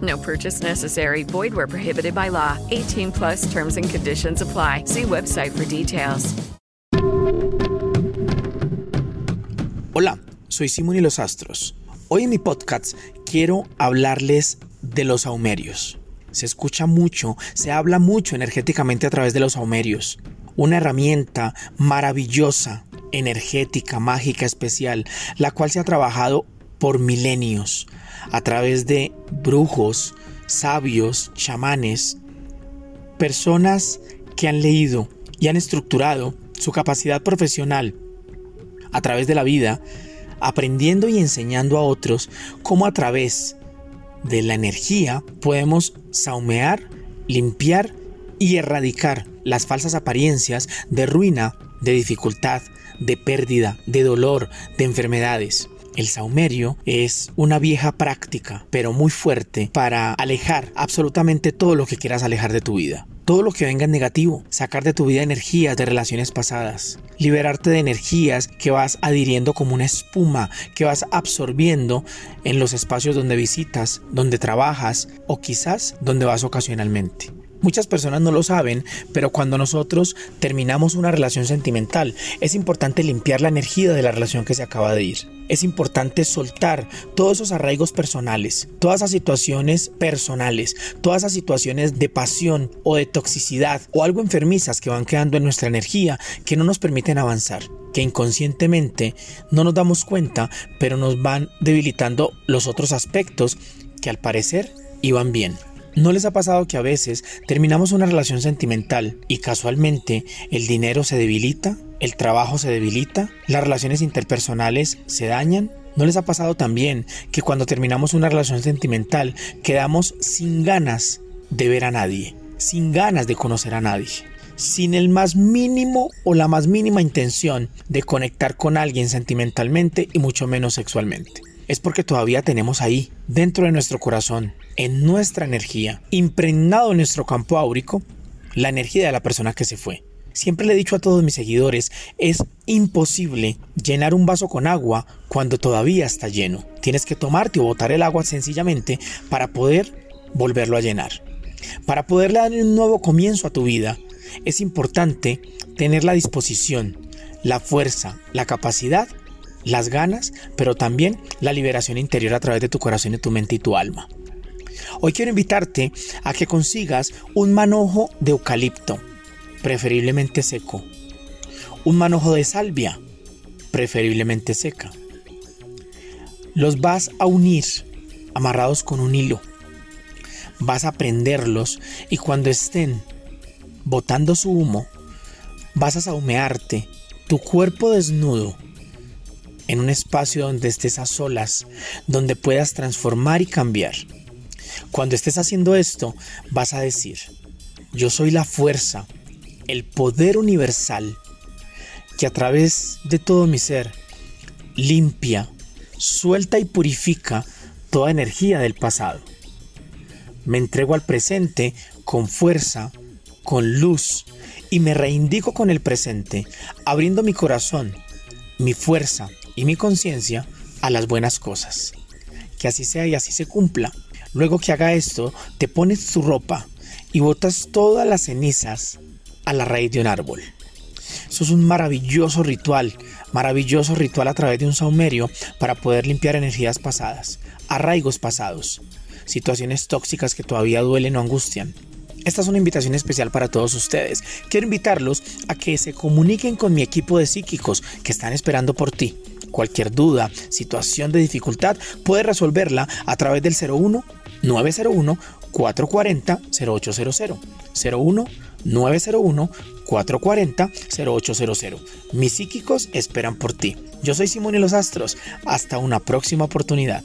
No purchase necessary. Void where prohibited by law. 18 plus terms and conditions apply. See website for details. Hola, soy Simón y los Astros. Hoy en mi podcast quiero hablarles de los aumerios. Se escucha mucho, se habla mucho energéticamente a través de los aumerios. Una herramienta maravillosa, energética, mágica, especial, la cual se ha trabajado por milenios a través de brujos, sabios, chamanes, personas que han leído y han estructurado su capacidad profesional a través de la vida, aprendiendo y enseñando a otros cómo a través de la energía podemos saumear, limpiar y erradicar las falsas apariencias de ruina, de dificultad, de pérdida, de dolor, de enfermedades. El saumerio es una vieja práctica, pero muy fuerte para alejar absolutamente todo lo que quieras alejar de tu vida. Todo lo que venga en negativo, sacar de tu vida energías de relaciones pasadas, liberarte de energías que vas adhiriendo como una espuma, que vas absorbiendo en los espacios donde visitas, donde trabajas o quizás donde vas ocasionalmente. Muchas personas no lo saben, pero cuando nosotros terminamos una relación sentimental, es importante limpiar la energía de la relación que se acaba de ir. Es importante soltar todos esos arraigos personales, todas esas situaciones personales, todas esas situaciones de pasión o de toxicidad o algo enfermizas que van quedando en nuestra energía que no nos permiten avanzar que inconscientemente no nos damos cuenta, pero nos van debilitando los otros aspectos que al parecer iban bien. ¿No les ha pasado que a veces terminamos una relación sentimental y casualmente el dinero se debilita, el trabajo se debilita, las relaciones interpersonales se dañan? ¿No les ha pasado también que cuando terminamos una relación sentimental quedamos sin ganas de ver a nadie, sin ganas de conocer a nadie? sin el más mínimo o la más mínima intención de conectar con alguien sentimentalmente y mucho menos sexualmente. Es porque todavía tenemos ahí, dentro de nuestro corazón, en nuestra energía, impregnado en nuestro campo áurico, la energía de la persona que se fue. Siempre le he dicho a todos mis seguidores, es imposible llenar un vaso con agua cuando todavía está lleno. Tienes que tomarte o botar el agua sencillamente para poder volverlo a llenar. Para poder dar un nuevo comienzo a tu vida, es importante tener la disposición, la fuerza, la capacidad, las ganas, pero también la liberación interior a través de tu corazón y tu mente y tu alma. Hoy quiero invitarte a que consigas un manojo de eucalipto, preferiblemente seco. Un manojo de salvia, preferiblemente seca. Los vas a unir amarrados con un hilo. Vas a prenderlos y cuando estén botando su humo, vas a saumearte tu cuerpo desnudo en un espacio donde estés a solas, donde puedas transformar y cambiar. Cuando estés haciendo esto, vas a decir, yo soy la fuerza, el poder universal, que a través de todo mi ser limpia, suelta y purifica toda energía del pasado. Me entrego al presente con fuerza, con luz, y me reindico con el presente, abriendo mi corazón, mi fuerza y mi conciencia a las buenas cosas. Que así sea y así se cumpla. Luego que haga esto, te pones tu ropa y botas todas las cenizas a la raíz de un árbol. Eso es un maravilloso ritual, maravilloso ritual a través de un saumerio para poder limpiar energías pasadas, arraigos pasados, situaciones tóxicas que todavía duelen o angustian. esta es una invitación especial para todos ustedes. Quiero invitarlos a que se comuniquen con mi equipo de psíquicos que están esperando por ti. Cualquier duda, situación de dificultad, puedes resolverla a través del 01 901 440 0800 01 901 440 0800. Mis psíquicos esperan por ti. Yo soy Simón y los Astros. Hasta una próxima oportunidad.